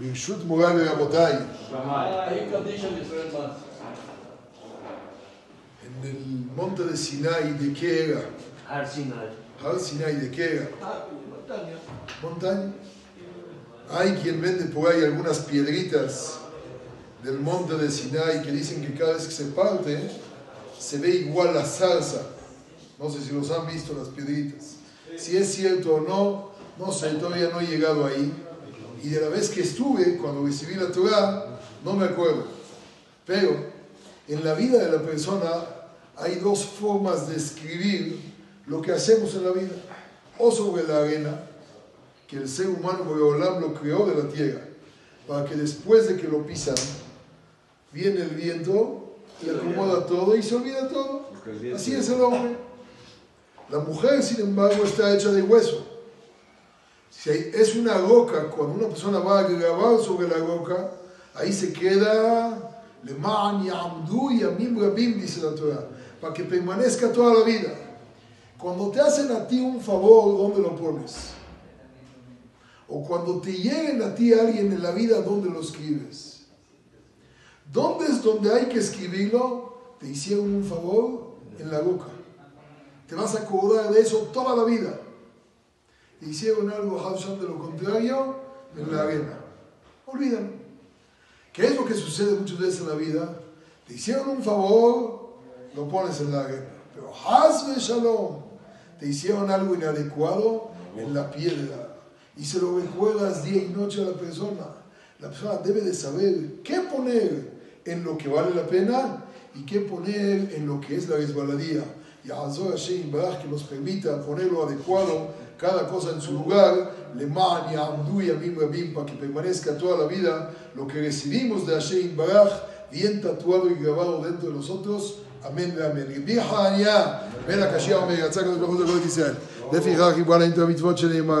ברשות מוריי ורבותיי, Hay condition Israel más. en el monte de Sinai, ¿de qué era? הר סיני. Har Sinai, ¿de qué era? Ah, montaña. Montaña. Hay quien vende por ahí algunas piedritas del monte de Sinai que dicen que cada vez que se parte se ve igual la salsa. No sé si los han visto las piedritas. Si es cierto o no, no sé, todavía no he llegado ahí. Y de la vez que estuve, cuando recibí la Torah, no me acuerdo. Pero en la vida de la persona hay dos formas de escribir lo que hacemos en la vida. O sobre la arena, que el ser humano Boreolam lo creó de la tierra, para que después de que lo pisan, viene el viento y acomoda todo y se olvida todo. Así es el hombre. La mujer, sin embargo, está hecha de hueso. Si es una roca, cuando una persona va a grabar sobre la roca, ahí se queda Leman Yamdu Yamim Rabim, dice la Torah, para que permanezca toda la vida. Cuando te hacen a ti un favor, ¿dónde lo pones? O cuando te lleguen a ti alguien en la vida, ¿dónde lo escribes? ¿Dónde es donde hay que escribirlo? Te hicieron un favor en la roca. Te vas a acordar de eso toda la vida. Hicieron algo, de lo contrario, en la arena. Olvídalo. ¿Qué es lo que sucede muchas veces en la vida? Te hicieron un favor, lo pones en la arena. Pero Hazme Shalom, te hicieron algo inadecuado en la piedra. Y se lo recuerdas día y noche a la persona. La persona debe de saber qué poner en lo que vale la pena y qué poner en lo que es la resbaladía. Y Hazor Hashem Baraj que nos permita ponerlo adecuado, cada cosa en su lugar, Leman y Amdu y Amim Rabim, para que permanezca toda la vida lo que recibimos de Hashem Baraj, bien tatuado y grabado dentro de nosotros. Amén, amén. רבי חניה, בן הקשיא אומר, יצא הקדוש ברוך הוא לכל ישראל. לפיכך, יבוא להם את המצוות שנאמר.